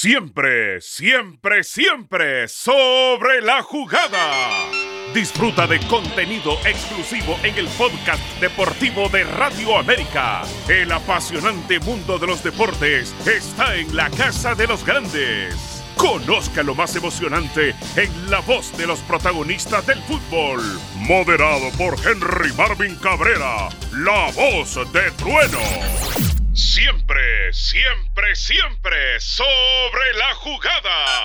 Siempre, siempre, siempre sobre la jugada. Disfruta de contenido exclusivo en el podcast deportivo de Radio América. El apasionante mundo de los deportes está en la casa de los grandes. Conozca lo más emocionante en la voz de los protagonistas del fútbol. Moderado por Henry Marvin Cabrera, la voz de trueno. Siempre, siempre, siempre sobre la jugada.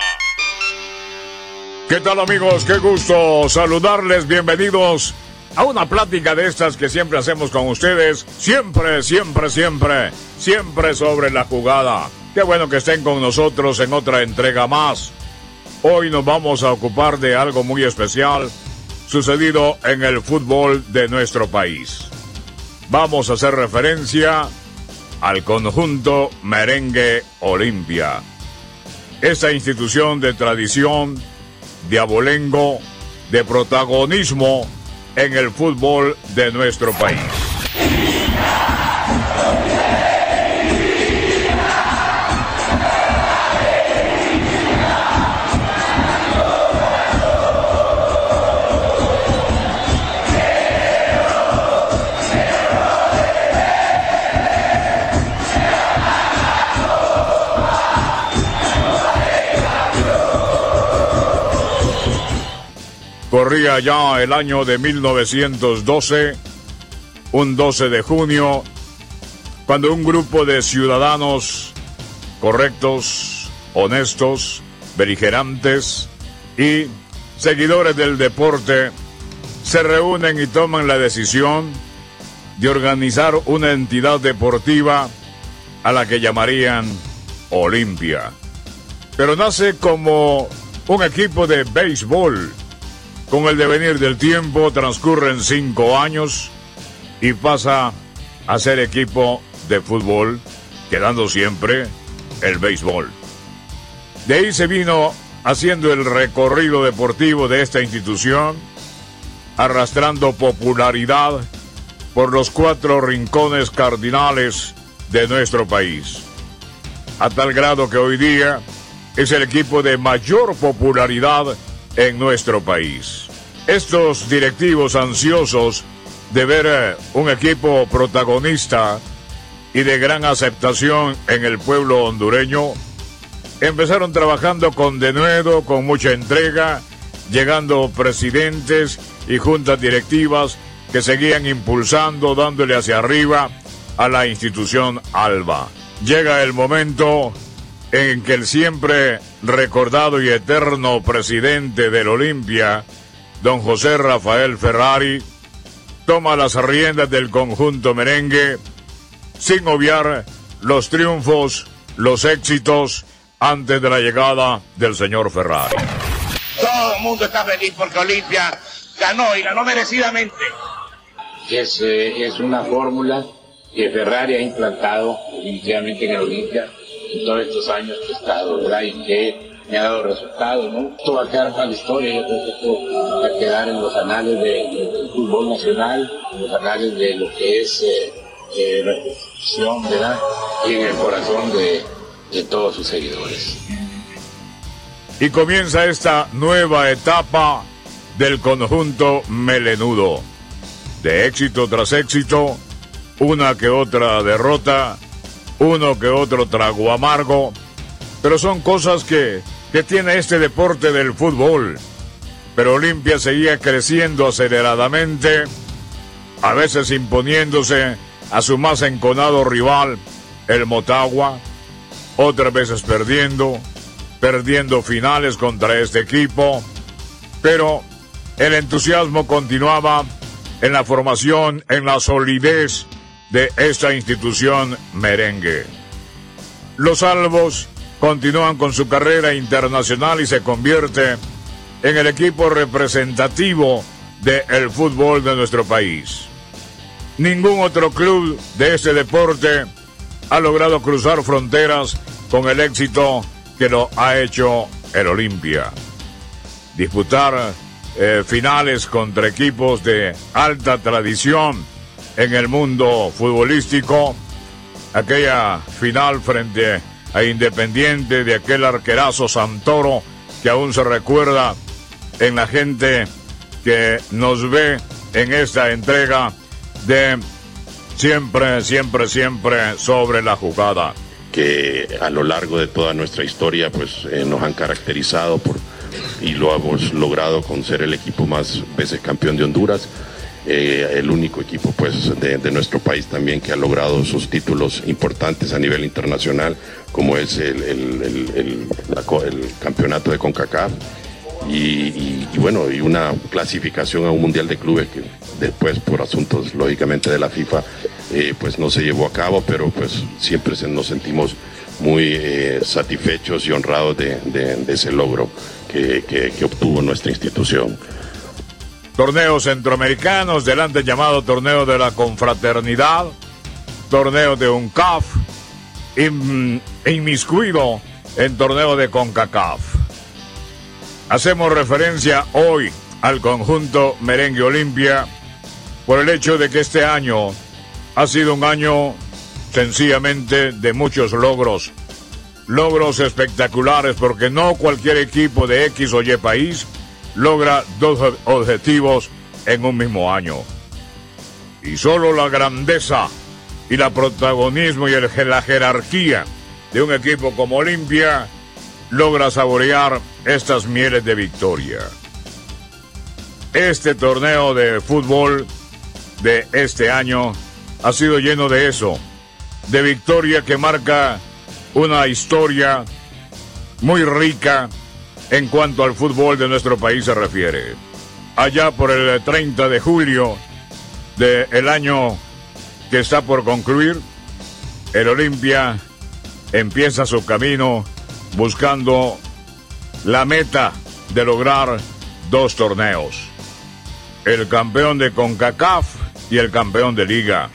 ¿Qué tal amigos? Qué gusto saludarles. Bienvenidos a una plática de estas que siempre hacemos con ustedes. Siempre, siempre, siempre, siempre sobre la jugada. Qué bueno que estén con nosotros en otra entrega más. Hoy nos vamos a ocupar de algo muy especial sucedido en el fútbol de nuestro país. Vamos a hacer referencia al conjunto Merengue Olimpia. Esta institución de tradición, de abolengo, de protagonismo en el fútbol de nuestro país. Corría ya el año de 1912, un 12 de junio, cuando un grupo de ciudadanos correctos, honestos, beligerantes y seguidores del deporte se reúnen y toman la decisión de organizar una entidad deportiva a la que llamarían Olimpia. Pero nace como un equipo de béisbol con el devenir del tiempo transcurren cinco años y pasa a ser equipo de fútbol, quedando siempre el béisbol. De ahí se vino haciendo el recorrido deportivo de esta institución, arrastrando popularidad por los cuatro rincones cardinales de nuestro país. A tal grado que hoy día es el equipo de mayor popularidad en nuestro país. Estos directivos ansiosos de ver eh, un equipo protagonista y de gran aceptación en el pueblo hondureño, empezaron trabajando con denuedo, con mucha entrega, llegando presidentes y juntas directivas que seguían impulsando, dándole hacia arriba a la institución ALBA. Llega el momento en que el siempre recordado y eterno presidente del Olimpia, don José Rafael Ferrari toma las riendas del conjunto merengue sin obviar los triunfos, los éxitos antes de la llegada del señor Ferrari. Todo el mundo está feliz porque Olimpia ganó y ganó merecidamente. Es, eh, es una fórmula que Ferrari ha implantado definitivamente en el Olimpia todos estos años que ha estado, ¿verdad? Y que me ha dado resultados, ¿no? Esto va a quedar para la historia, yo creo que esto va a quedar en los anales del fútbol nacional, en los anales de lo que es eh, eh, la institución, ¿verdad? Y en el corazón de, de todos sus seguidores. Y comienza esta nueva etapa del conjunto melenudo. De éxito tras éxito, una que otra derrota, uno que otro trago amargo, pero son cosas que que tiene este deporte del fútbol. Pero Olimpia seguía creciendo aceleradamente, a veces imponiéndose a su más enconado rival, el Motagua, otras veces perdiendo, perdiendo finales contra este equipo, pero el entusiasmo continuaba en la formación, en la solidez de esta institución merengue. Los salvos continúan con su carrera internacional y se convierte en el equipo representativo del fútbol de nuestro país. Ningún otro club de este deporte ha logrado cruzar fronteras con el éxito que lo ha hecho el Olimpia. Disputar eh, finales contra equipos de alta tradición en el mundo futbolístico. Aquella final frente a Independiente de aquel arquerazo Santoro que aún se recuerda en la gente que nos ve en esta entrega de siempre, siempre, siempre sobre la jugada. Que a lo largo de toda nuestra historia pues eh, nos han caracterizado por, y lo hemos logrado con ser el equipo más veces campeón de Honduras. Eh, el único equipo pues de, nuestro país también que ha logrado sus títulos importantes a nivel internacional como es el, el campeonato de CONCACAF y, bueno, y una clasificación a un mundial de clubes que después por asuntos lógicamente de la FIFA eh, pues no se llevó a cabo, pero pues siempre nos sentimos muy eh, satisfechos y honrados de, ese logro que, obtuvo nuestra institución. Torneos centroamericanos, delante llamado Torneo de la Confraternidad, Torneo de UNCAF, inmiscuido en Torneo de CONCACAF. Hacemos referencia hoy al conjunto Merengue Olimpia por el hecho de que este año ha sido un año sencillamente de muchos logros. Logros espectaculares porque no cualquier equipo de X o Y país logra dos objetivos en un mismo año. Y solo la grandeza y la protagonismo y la jerarquía de un equipo como Olimpia logra saborear estas mieles de victoria. Este torneo de fútbol de este año ha sido lleno de eso, de victoria que marca una historia muy rica en cuanto al fútbol de nuestro país se refiere. Allá por el 30 de julio del año que está por concluir, el Olimpia empieza su camino buscando la meta de lograr dos torneos. El campeón de CONCACAF y el campeón de liga.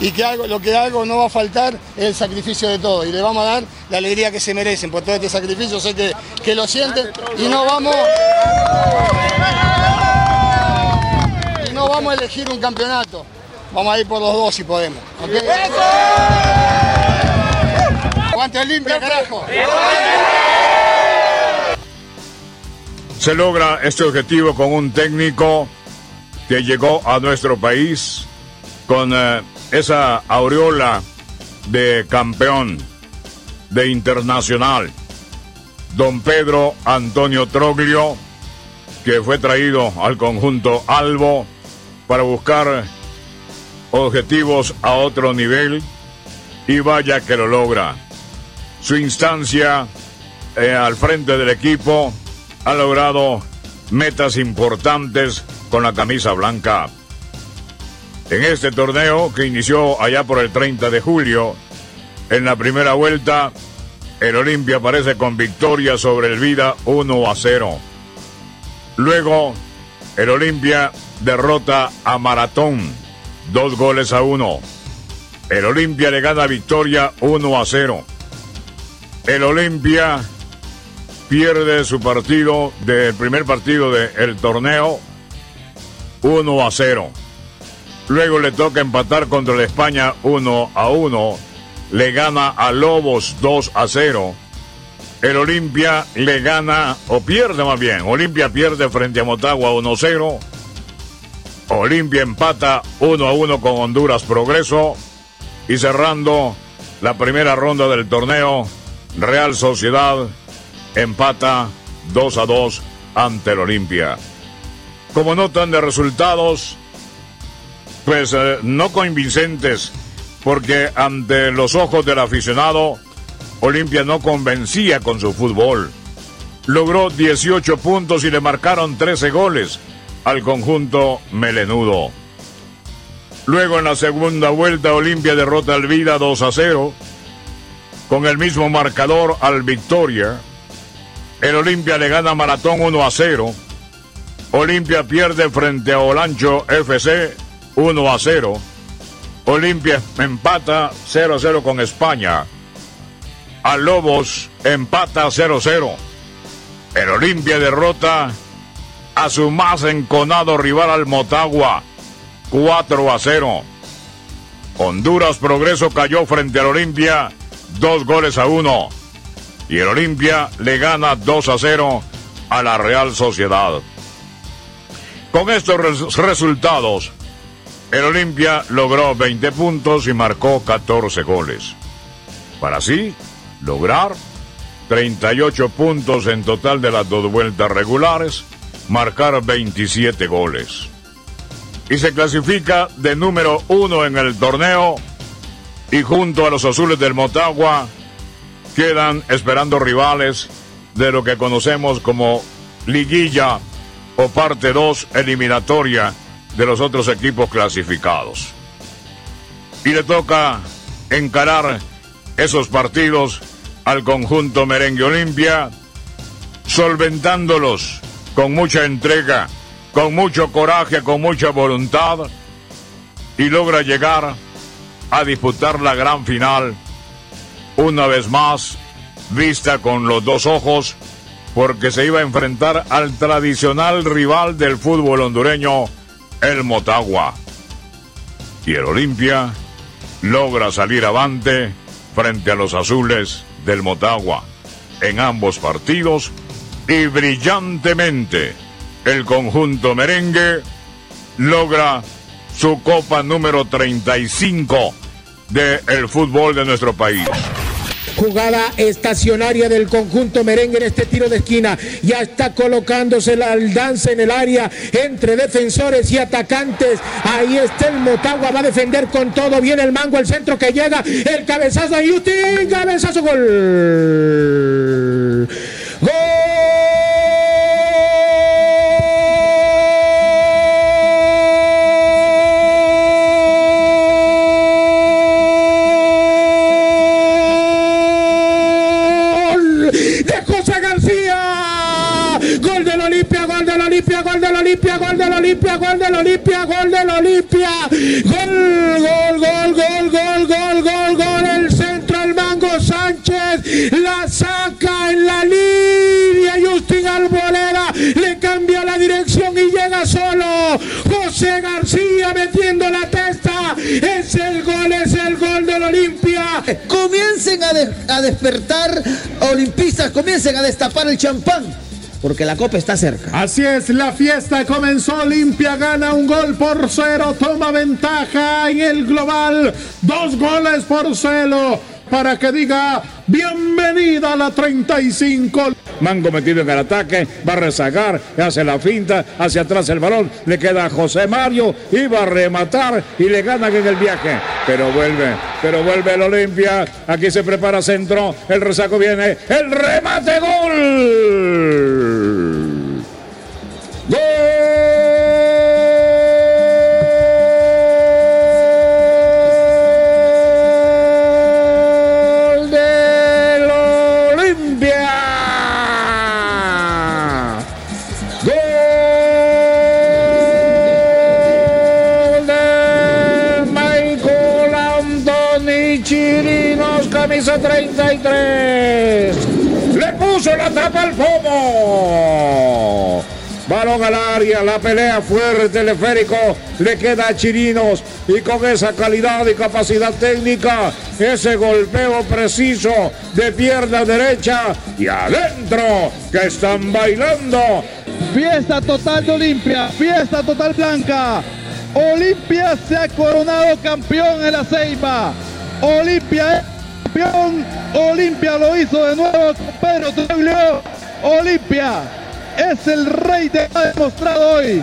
Y que algo, lo que algo no va a faltar es el sacrificio de todos. Y le vamos a dar la alegría que se merecen por todo este sacrificio. Sé que, que lo sienten y no vamos. Y no vamos a elegir un campeonato. Vamos a ir por los dos si podemos. Se logra este objetivo con un técnico que llegó a nuestro país con eh, esa aureola de campeón, de internacional. Don Pedro Antonio Troglio, que fue traído al conjunto Albo para buscar objetivos a otro nivel y vaya que lo logra su instancia eh, al frente del equipo, ha logrado metas importantes con la camisa blanca. En este torneo, que inició allá por el 30 de julio, en la primera vuelta, el Olimpia aparece con victoria sobre el Vida 1 a 0. Luego, el Olimpia derrota a Maratón, dos goles a uno. El Olimpia le gana victoria 1 a 0. El Olimpia pierde su partido del primer partido del torneo 1 a 0. Luego le toca empatar contra la España 1 a 1. Le gana a Lobos 2 a 0. El Olimpia le gana, o pierde más bien. Olimpia pierde frente a Motagua 1 a 0. Olimpia empata 1 a 1 con Honduras Progreso. Y cerrando la primera ronda del torneo, Real Sociedad empata 2 a 2 ante el Olimpia. Como notan de resultados, pues eh, no convincentes, porque ante los ojos del aficionado, Olimpia no convencía con su fútbol. Logró 18 puntos y le marcaron 13 goles al conjunto melenudo. Luego en la segunda vuelta Olimpia derrota al Vida 2 a 0 con el mismo marcador al Victoria. El Olimpia le gana Maratón 1 a 0. Olimpia pierde frente a Olancho FC 1 a 0. Olimpia empata 0 a 0 con España. A Lobos empata 0 a 0. El Olimpia derrota a su más enconado rival al Motagua 4 a 0. Honduras Progreso cayó frente al Olimpia dos goles a uno. Y el Olimpia le gana 2 a 0 a la Real Sociedad. Con estos resultados, el Olimpia logró 20 puntos y marcó 14 goles. Para así lograr 38 puntos en total de las dos vueltas regulares, marcar 27 goles. Y se clasifica de número uno en el torneo y junto a los azules del Motagua quedan esperando rivales de lo que conocemos como liguilla o parte 2 eliminatoria de los otros equipos clasificados. Y le toca encarar esos partidos al conjunto merengue Olimpia, solventándolos con mucha entrega, con mucho coraje, con mucha voluntad, y logra llegar a disputar la gran final, una vez más, vista con los dos ojos, porque se iba a enfrentar al tradicional rival del fútbol hondureño, el Motagua. Y el Olimpia logra salir avante frente a los azules del Motagua en ambos partidos y brillantemente el conjunto merengue logra su copa número 35 del fútbol de nuestro país. Jugada estacionaria del conjunto merengue en este tiro de esquina. Ya está colocándose la danza en el área entre defensores y atacantes. Ahí está el Motagua, va a defender con todo. Viene el mango al centro que llega. El cabezazo de Justin. Cabezazo gol. Olimpia, gol del Olimpia, gol del Olimpia, gol. Gol, gol, gol, gol, gol, gol, gol. El centro, el Mango Sánchez la saca en la línea. Justin Albolera le cambia la dirección y llega solo. José García metiendo la testa. Es el gol, es el gol del Olimpia. Comiencen a, a despertar olimpistas, comiencen a destapar el champán porque la copa está cerca. Así es, la fiesta comenzó. Olimpia gana un gol por cero, toma ventaja en el global. Dos goles por cero para que diga bienvenida a la 35. Mango metido en el ataque, va a rezagar, hace la finta, hacia atrás el balón, le queda a José Mario, iba a rematar y le ganan en el viaje. Pero vuelve, pero vuelve el Olimpia, aquí se prepara centro, el resaco viene, el remate gol. Camisa 33. Le puso la tapa al pomo. Balón al área, la pelea fuerte, teleférico, le queda a Chirinos y con esa calidad y capacidad técnica, ese golpeo preciso de pierna derecha y adentro que están bailando. Fiesta total de Olimpia, fiesta total blanca. Olimpia se ha coronado campeón en la Ceiba. Olimpia Olimpia lo hizo de nuevo con Pedro. Olimpia es el rey de ha demostrado hoy.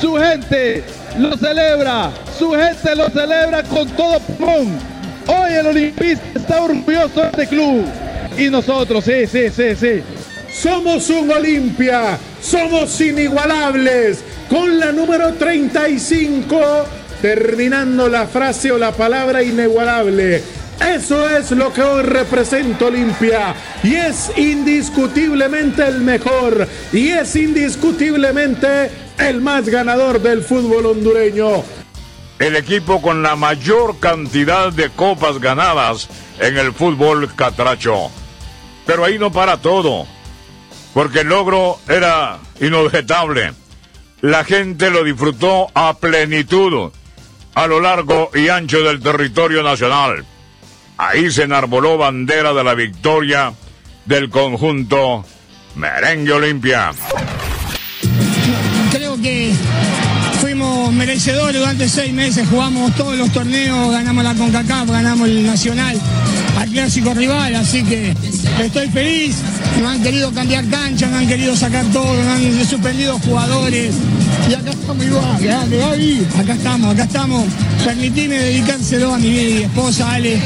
Su gente lo celebra, su gente lo celebra con todo pulmón. Hoy el Olimpista está orgulloso de este club. Y nosotros, sí, sí, sí, sí. Somos un Olimpia, somos inigualables. Con la número 35, terminando la frase o la palabra inigualable. Eso es lo que hoy representa Olimpia y es indiscutiblemente el mejor y es indiscutiblemente el más ganador del fútbol hondureño. El equipo con la mayor cantidad de copas ganadas en el fútbol catracho. Pero ahí no para todo, porque el logro era inobjetable. La gente lo disfrutó a plenitud a lo largo y ancho del territorio nacional. Ahí se enarboló bandera de la victoria del conjunto Merengue Olimpia. Creo que fuimos merecedores durante seis meses, jugamos todos los torneos, ganamos la CONCACAF, ganamos el Nacional, al clásico rival, así que estoy feliz. No han querido cambiar cancha, no han querido sacar todo, no han suspendido jugadores. Y acá estamos igual, grande, Gaby. Acá estamos, acá estamos. Permitime dedicárselo a mi esposa Ale,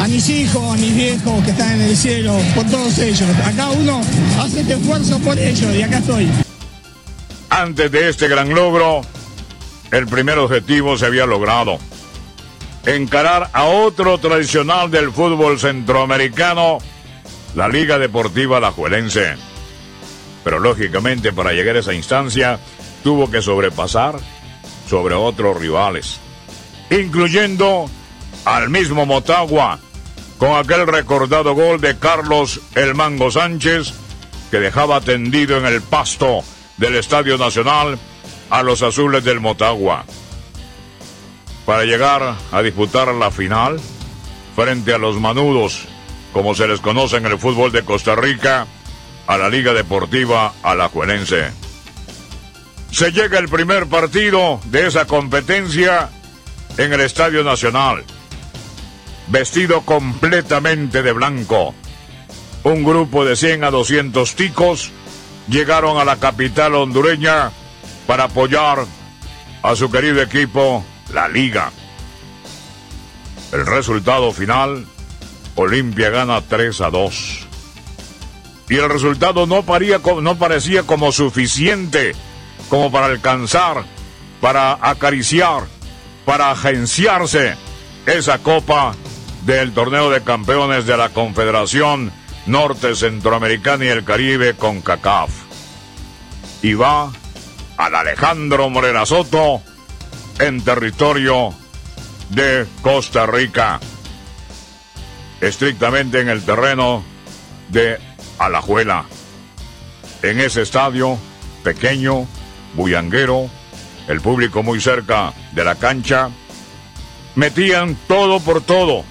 a mis hijos, a mis viejos que están en el cielo, por todos ellos. Acá uno hace este esfuerzo por ellos y acá estoy. Antes de este gran logro, el primer objetivo se había logrado. Encarar a otro tradicional del fútbol centroamericano, la Liga Deportiva Lajuelense. Pero lógicamente para llegar a esa instancia tuvo que sobrepasar sobre otros rivales, incluyendo al mismo Motagua, con aquel recordado gol de Carlos El Mango Sánchez, que dejaba tendido en el pasto del Estadio Nacional a los azules del Motagua. Para llegar a disputar la final frente a los manudos, como se les conoce en el fútbol de Costa Rica, a la Liga Deportiva Alajuelense. Se llega el primer partido de esa competencia en el Estadio Nacional, vestido completamente de blanco. Un grupo de 100 a 200 ticos llegaron a la capital hondureña para apoyar a su querido equipo, la Liga. El resultado final, Olimpia gana 3 a 2. Y el resultado no, no parecía como suficiente como para alcanzar, para acariciar, para agenciarse esa copa del torneo de campeones de la Confederación Norte Centroamericana y el Caribe con CACAF. Y va al Alejandro Morena Soto en territorio de Costa Rica. Estrictamente en el terreno de Alajuela. En ese estadio pequeño, bullanguero, el público muy cerca de la cancha, metían todo por todo,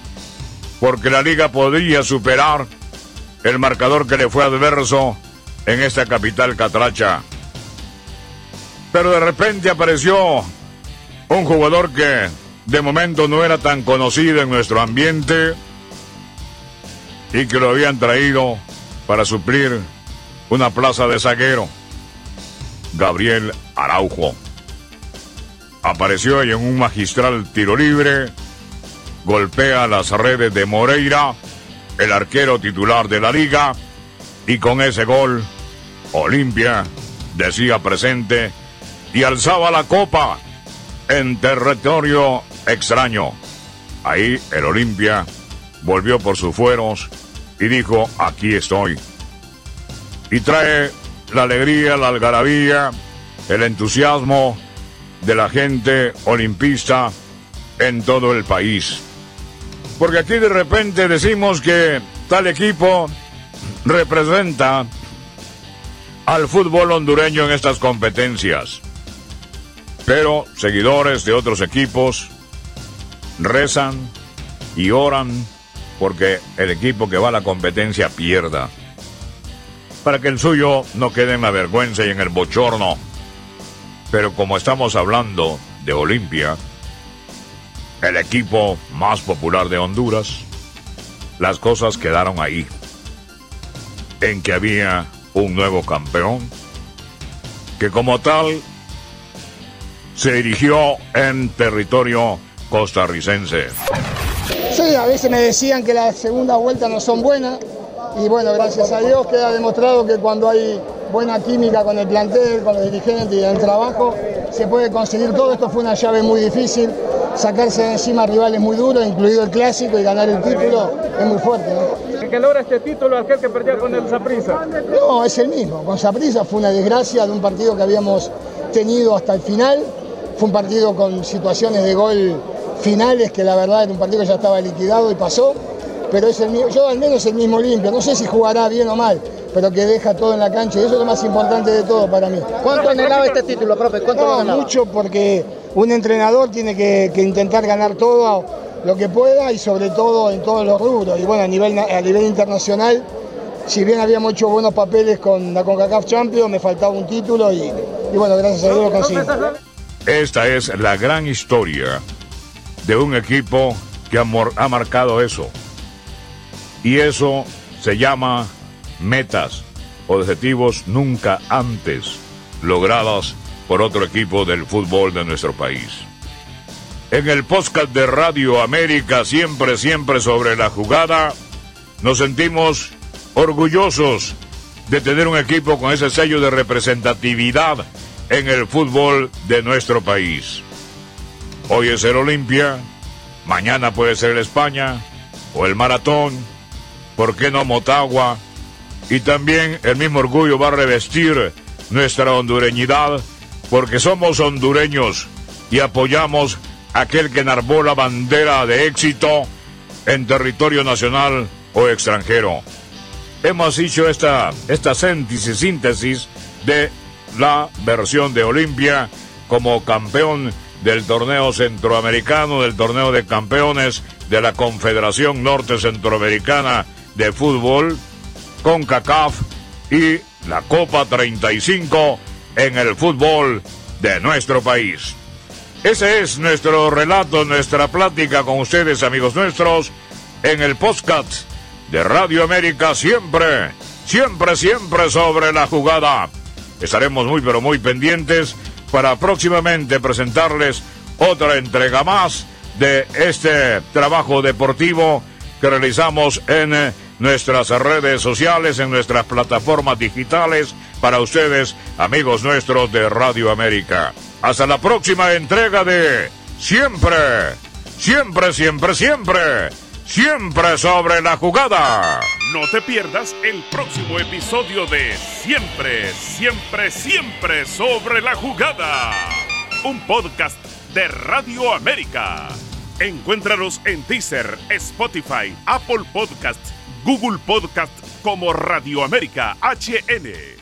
porque la liga podía superar el marcador que le fue adverso en esta capital catracha. Pero de repente apareció un jugador que de momento no era tan conocido en nuestro ambiente y que lo habían traído para suplir una plaza de zaguero. Gabriel Araujo. Apareció en un magistral tiro libre golpea las redes de Moreira, el arquero titular de la liga, y con ese gol, Olimpia decía presente y alzaba la copa en territorio extraño. Ahí el Olimpia volvió por sus fueros y dijo, aquí estoy. Y trae la alegría, la algarabía, el entusiasmo de la gente olimpista en todo el país. Porque aquí de repente decimos que tal equipo representa al fútbol hondureño en estas competencias. Pero seguidores de otros equipos rezan y oran porque el equipo que va a la competencia pierda. Para que el suyo no quede en la vergüenza y en el bochorno. Pero como estamos hablando de Olimpia, el equipo más popular de Honduras, las cosas quedaron ahí. En que había un nuevo campeón, que como tal se dirigió en territorio costarricense. Sí, a veces me decían que las segundas vueltas no son buenas y bueno, gracias a Dios queda demostrado que cuando hay buena química con el plantel, con los dirigentes y el trabajo, se puede conseguir todo. Esto fue una llave muy difícil, sacarse de encima rivales muy duros, incluido el clásico y ganar el título es muy fuerte. ¿En qué logra este título aquel que perdió con el Saprissa? No, es el mismo. Con Saprissa fue una desgracia de un partido que habíamos tenido hasta el final. Fue un partido con situaciones de gol finales que la verdad era un partido que ya estaba liquidado y pasó. Pero es el mismo, yo al menos el mismo limpio. No sé si jugará bien o mal, pero que deja todo en la cancha y eso es lo más importante de todo para mí. ¿Cuánto anhelaba este título, profe? ¿Cuánto No, anhelaba? mucho porque un entrenador tiene que, que intentar ganar todo lo que pueda y sobre todo en todos los rubros. Y bueno, a nivel, a nivel internacional, si bien habíamos hecho buenos papeles con la CONCACAF Champions, me faltaba un título y, y bueno, gracias a Dios lo conseguí. Esta es la gran historia de un equipo que ha, ha marcado eso. Y eso se llama metas, objetivos nunca antes logrados por otro equipo del fútbol de nuestro país. En el podcast de Radio América, siempre, siempre sobre la jugada, nos sentimos orgullosos de tener un equipo con ese sello de representatividad en el fútbol de nuestro país. Hoy es el Olimpia, mañana puede ser el España o el Maratón, ¿por qué no Motagua? Y también el mismo orgullo va a revestir nuestra hondureñidad porque somos hondureños y apoyamos a aquel que enarbó la bandera de éxito en territorio nacional o extranjero. Hemos hecho esta, esta síntesis de la versión de Olimpia como campeón del torneo centroamericano, del torneo de campeones de la Confederación Norte Centroamericana de Fútbol, con CACAF y la Copa 35 en el fútbol de nuestro país. Ese es nuestro relato, nuestra plática con ustedes, amigos nuestros, en el podcast de Radio América, siempre, siempre, siempre sobre la jugada. Estaremos muy, pero muy pendientes para próximamente presentarles otra entrega más de este trabajo deportivo que realizamos en nuestras redes sociales, en nuestras plataformas digitales, para ustedes, amigos nuestros de Radio América. Hasta la próxima entrega de Siempre, siempre, siempre, siempre, siempre sobre la jugada. No te pierdas el próximo episodio de Siempre, siempre, siempre sobre la jugada. Un podcast de Radio América. Encuéntranos en Deezer, Spotify, Apple Podcasts Google Podcast como Radio América HN.